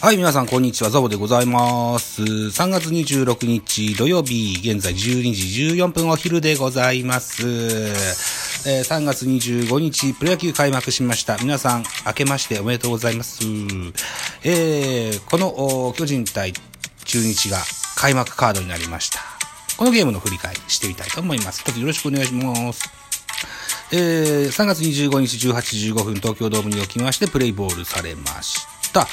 はい、皆さん、こんにちは。ザボでございます。3月26日土曜日、現在12時14分お昼でございます。えー3月25日、プロ野球開幕しました。皆さん、明けましておめでとうございます。えーこの、巨人対中日が開幕カードになりました。このゲームの振り返りしてみたいと思います。どうぞよろしくお願いします。えー3月25日18時15分東京ドームにおきましてプレイボールされました。た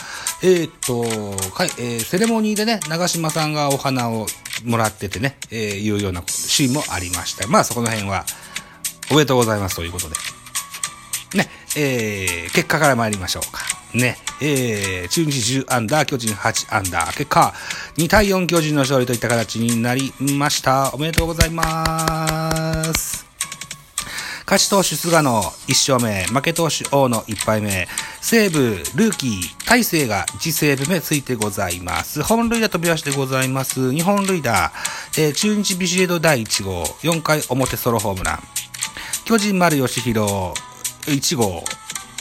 えーっと、かいえーセレモニーでね、長島さんがお花をもらっててね、えーいうようなシーンもありました。まあそこの辺は、おめでとうございますということで。ね、えー、結果から参りましょうか。ね、えー、中日10アンダー、巨人8アンダー、結果、2対4巨人の勝利といった形になりました。おめでとうございます。勝ち投手菅野1勝目、負け投手王の1敗目、西武ルーキー大勢が1セーブ目ついてございます。本塁打飛び出してございます。日本塁打、えー中日ビシエド第1号、4回表ソロホームラン。巨人丸義弘1号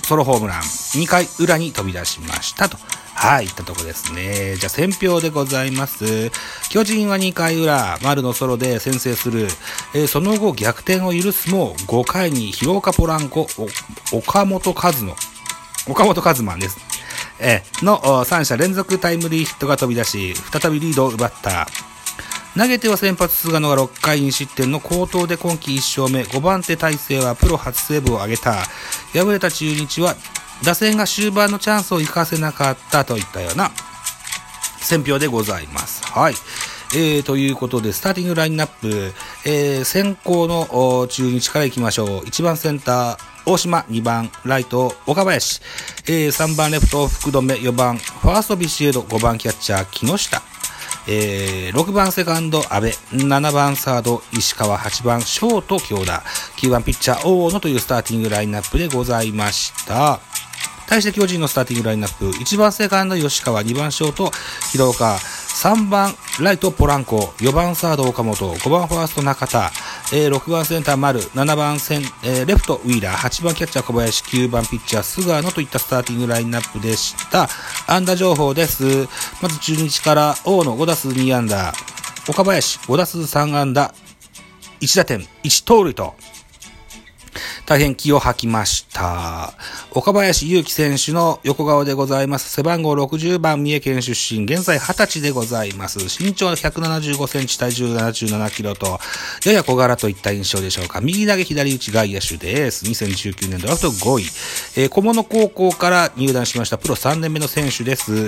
ソロホームラン2回裏に飛び出しましたと。はい、いったとこですね。じゃあ、選票でございます。巨人は2回裏、丸のソロで先制する。えーその後逆転を許すも、5回に広岡ポランコ、岡本和野、岡本和真です。えーの3者連続タイムリーヒットが飛び出し、再びリードを奪った。投げては先発菅野が6回2失点の好投で今季1勝目、5番手大勢はプロ初セーブを挙げた。敗れた中日は打線が終盤のチャンスを生かせなかったといったような選票でございます。はい。えー、ということで、スターティングラインナップ、えー、先行の中日から行きましょう。1番センター、大島、2番、ライト、岡林、えー、3番レフト、福留、4番、ファーストビシエド、5番キャッチャー、木下、えー、6番セカンド、安倍、7番サード、石川、8番ショート、京田、9番ピッチャー、大野というスターティングラインナップでございました。対して巨人のスターティングラインナップ、1番セカンド吉川、2番ショート広岡、3番ライトポランコ、4番サード岡本、5番ファースト中田、えー6番センター丸、7番セン、えーレフトウィーラー、8番キャッチャー小林、9番ピッチャー菅野といったスターティングラインナップでした。安打情報です。まず中日から大野5打数2安打、岡林5打数3安打、1打点、1盗塁と、大変気を吐きました。岡林祐希選手の横顔でございます。背番号60番三重県出身、現在20歳でございます。身長175センチ、体重77キロと、やや小柄といった印象でしょうか。右投げ左打ち外野手です。2019年ドラフト5位。えー小物高校から入団しましたプロ3年目の選手です。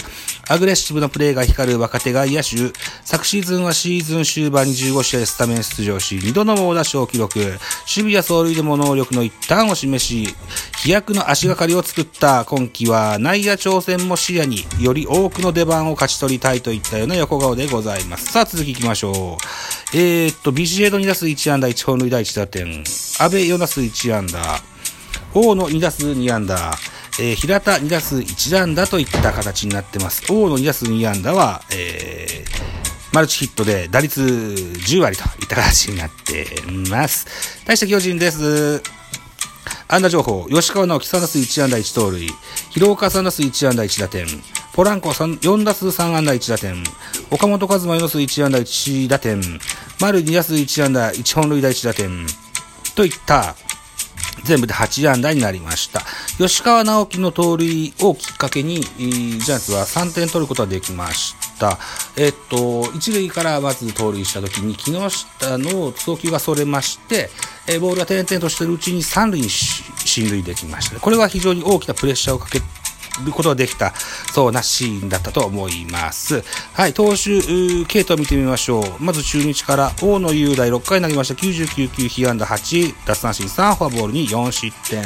アグレッシブなプレーが光る若手外野手。昨シーズンはシーズン終盤に15試合スタメン出場し、2度の猛打賞を記録。守備や走塁でも能力の一端を示し、飛躍の足がりを作った今季は内野挑戦も視野により多くの出番を勝ち取りたいといったような横顔でございます。さあ続き行きましょう。えー、っと、ビシエド2打数1安打1本塁打1打点。安倍4打数1安打。大野2打数2安打。えー平田2打数1安打といった形になってます。大野2打数2安打は、えーマルチヒットで打率10割といった形になっています。対して巨人です。安打情報、吉川直樹3打数1安打1盗塁、広岡3打数1安打1打点、ポランコ4打数3安打1打点、岡本和真4打数1安打1打点、丸2打数1安打1本塁打1打点、といった全部で8安打になりました。吉川直樹の盗塁をきっかけに、ジャイアンツは3点取ることができました。えっと、一塁からまず盗塁した時に、木下の送球がそれまして、えボールが点々としているうちに三塁に進塁できました。これは非常に大きなプレッシャーをかけることができた、そうなシーンだったと思います。はい、投手、系統を見てみましょう。まず中日から大野雄大6回投げました。99球、被安打8、奪三振3、フォアボールに4失点。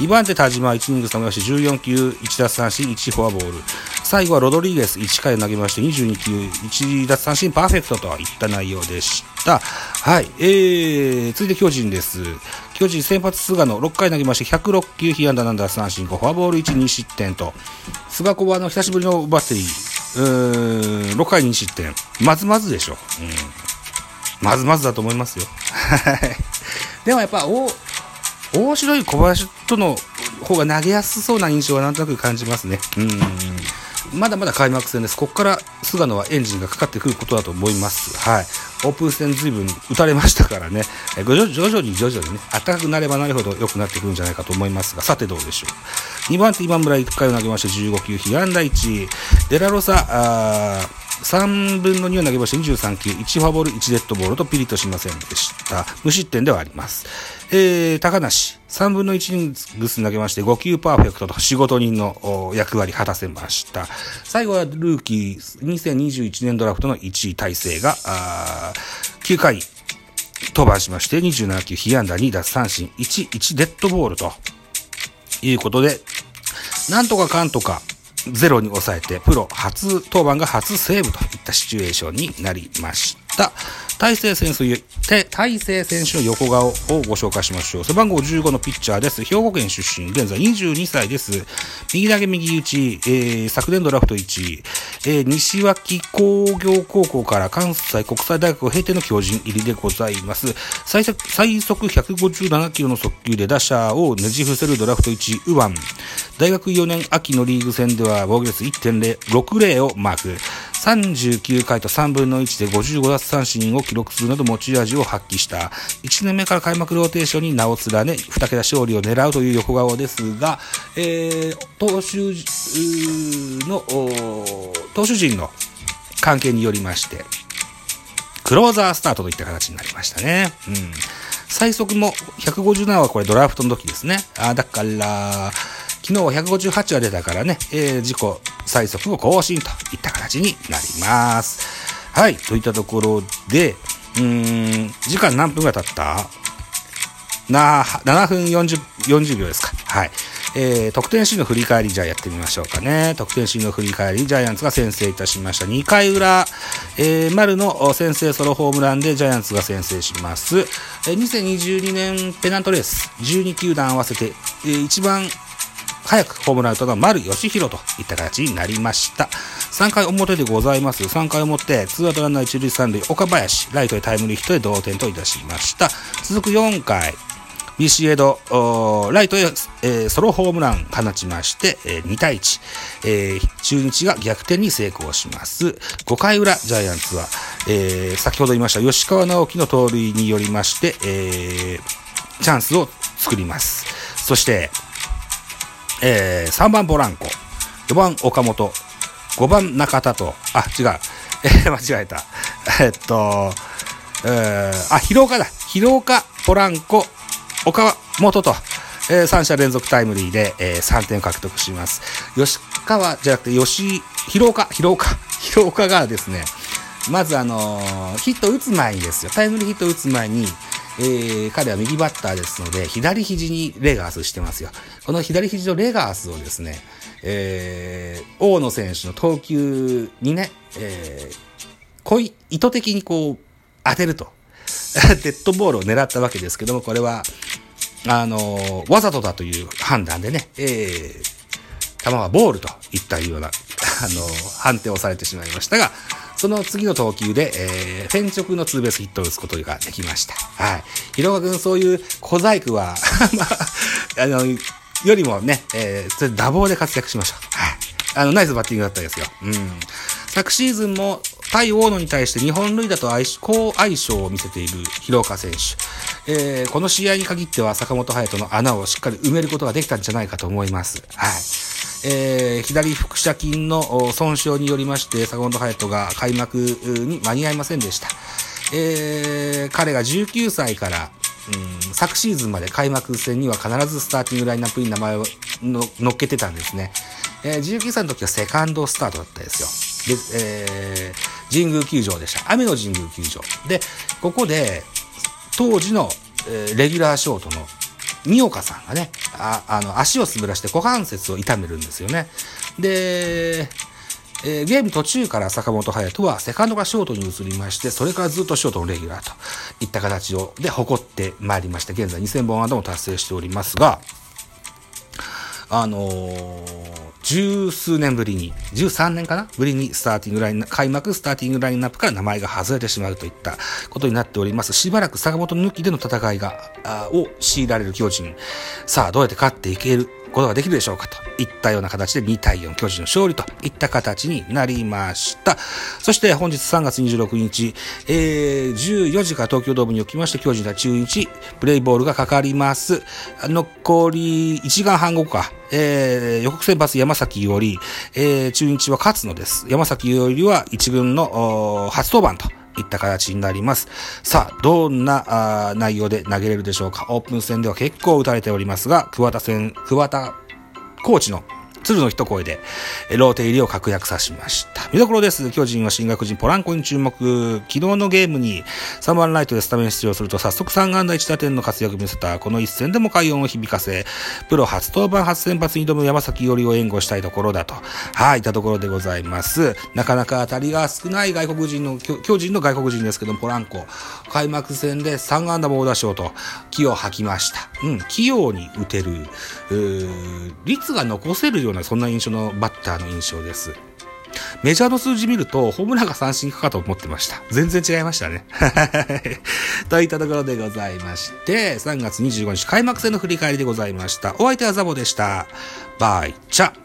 2番手田島1イニング投げまして14球、1奪三振、1フォアボール。最後はロドリゲス1回投げまして22球、1奪三振パーフェクトといった内容でした。はい、えー、続いて巨人です。巨人先発菅野6回投げまして106球、被安打7奪三振5、フォアボール1、2失点と、菅子はあの久しぶりのバッテリー、うーん、6回2失点。まずまずでしょ。うん。まずまずだと思いますよ。はい。でもやっぱ、お、大城い小林との方が投げやすそうな印象はなんとなく感じますね。うん。まだまだ開幕戦です。ここから菅野はエンジンがかかってくることだと思います。はい。オープン戦ずいぶん打たれましたからね。え徐々に徐々にね、暖かくなればなるほど良くなってくるんじゃないかと思いますが、さてどうでしょう。2番手今村1回を投げまして15球、被安打1。デラロサ、あ3分の2を投げまして23球、1フォアボール、1デッドボールとピリッとしませんでした。無失点ではあります。えー、高梨、3分の1イニングス投げまして5球パーフェクトと仕事人の役割果たせました。最後はルーキー2021年ドラフトの1位体制が、9回登板しまして27球被安打2奪三振1、1デッドボールということで、なんとかかんとかゼロに抑えて、プロ初登板が初セーブといったシチュエーションになりました。大勢選手、大勢選手の横顔をご紹介しましょう。背番号15のピッチャーです。兵庫県出身、現在22歳です。右投げ右打ち、えー、昨年ドラフト1位、えー、西脇工業高校から関西国際大学を経ての巨人入りでございます。最速最速157キロの速球で打者をねじ伏せるドラフト1、右腕。大学4年秋のリーグ戦では防御率1.60をマーク。39回と3分の1で55奪三振を記録するなど持ち味を発揮した。1年目から開幕ローテーションに名を連ね、2桁勝利を狙うという横顔ですが、えー、投手の、投手陣の関係によりまして、クローザースタートといった形になりましたね。うん。最速も157はこれドラフトの時ですね。あだから、昨日158が出たからね、えー、自己最速を更新といった形になります。はい、といったところで、うーん、時間何分が経った？な、7分40、40秒ですか。はい。えー、得点シーンの振り返り、じゃあやってみましょうかね。得点シーンの振り返り、ジャイアンツが先制いたしました。2回裏、えー、丸の先制ソロホームランでジャイアンツが先制します。えー、2022年ペナントレース、12球団合わせて、えー、一番早くホームラン打ったの丸義弘といった形になりました。3回表でございます。3回表、ツーアウトランナー1塁3塁、岡林、ライトへタイムリーヒットで同点といたしました。続く4回、ビシエド、ライトへ、えー、ソロホームラン放ちまして、えー、2対1、えー、中日が逆転に成功します。5回裏、ジャイアンツは、えー、先ほど言いました吉川直樹の盗塁によりまして、えー、チャンスを作ります。そして、えー、3番ボランコ、4番岡本、5番中田と、あ、違う、えー、間違えた。えっと、えー、あ、広岡だ。広岡、ポランコ、岡本と、えー、3者連続タイムリーで、えー、3点獲得します。吉川じゃなくて、吉、広岡、広岡、広岡がですね、まずあのー、ヒット打つ前にですよ、タイムリーヒット打つ前に、えー、彼は右バッターですので、左肘にレガースしてますよ。この左肘のレガースをですね、えー、大野選手の投球にね、えー、こう意図的にこう、当てると。デッドボールを狙ったわけですけども、これは、あのー、わざとだという判断でね、えー、球はボールといったような、あのー、判定をされてしまいましたが、その次の投球で、えー、フェン直のツーベースヒットを打つことができました。はい。広川君、そういう小細工は まあ、あの、よりもね、えー、それ打棒で活躍しましょう。はい。あの、ナイスバッティングだったですよ。うん。昨シーズンも対大野に対して日本塁打と相性を見せている広岡選手。えー、この試合に限っては坂本勇人の穴をしっかり埋めることができたんじゃないかと思います。はい。えー、左腹斜筋の損傷によりまして、坂本勇人が開幕に間に合いませんでした。えー、彼が19歳からうん、昨シーズンまで開幕戦には必ずスターティングラインナップに名前をの乗っけてたんですね。えー、19歳の時はセカンドスタートだったですよ。で、えー、神宮球場でした。雨の神宮球場。で、ここで、当時の、えー、レギュラーショートの三岡さんがね、ああの足を滑らして股関節を痛めるんですよね。で、えー、ゲーム途中から坂本勇人はセカンドがショートに移りまして、それからずっとショートのレギュラーといった形を、で、誇ってまいりまして、現在2000本安打も達成しておりますが、あのー、十数年ぶりに、十三年かなぶりにスターティングライン、開幕スターティングラインナップから名前が外れてしまうといったことになっております。しばらく坂本抜きでの戦いが、を強いられる巨人。さあ、どうやって勝っていけることができるでしょうかといったような形で2対4巨人の勝利といった形になりました。そして本日3月26日、えー、14時から東京ドームにおきまして巨人対中日、プレイボールがかかります。残り1時間半後か、えー、予告先発山崎より、えー、中日は勝つのです。山崎よりは1軍の初登板といった形になります。さあ、どんなあ内容で投げれるでしょうか。オープン戦では結構打たれておりますが、桑田戦、桑田コーチの鶴の一声で、ローテ入りを確約さしました。見どころです。巨人は新学人ポランコに注目。昨日のゲームに3番ライトでスタメン出場すると早速3安打1打点の活躍を見せた。この一戦でも快音を響かせ、プロ初登板初先発に挑む山崎よりを援護したいところだと。はい、いたところでございます。なかなか当たりが少ない外国人の、巨人の外国人ですけども、ポランコ。開幕戦で3安打猛打賞と気を吐きました。うん、器用に打てる、率が残せるようなそんな印象のバッターの印象です。メジャーの数字見ると、ホームランが三振かと思ってました。全然違いましたね。といったところでございまして、3月25日開幕戦の振り返りでございました。お相手はザボでした。バイチャ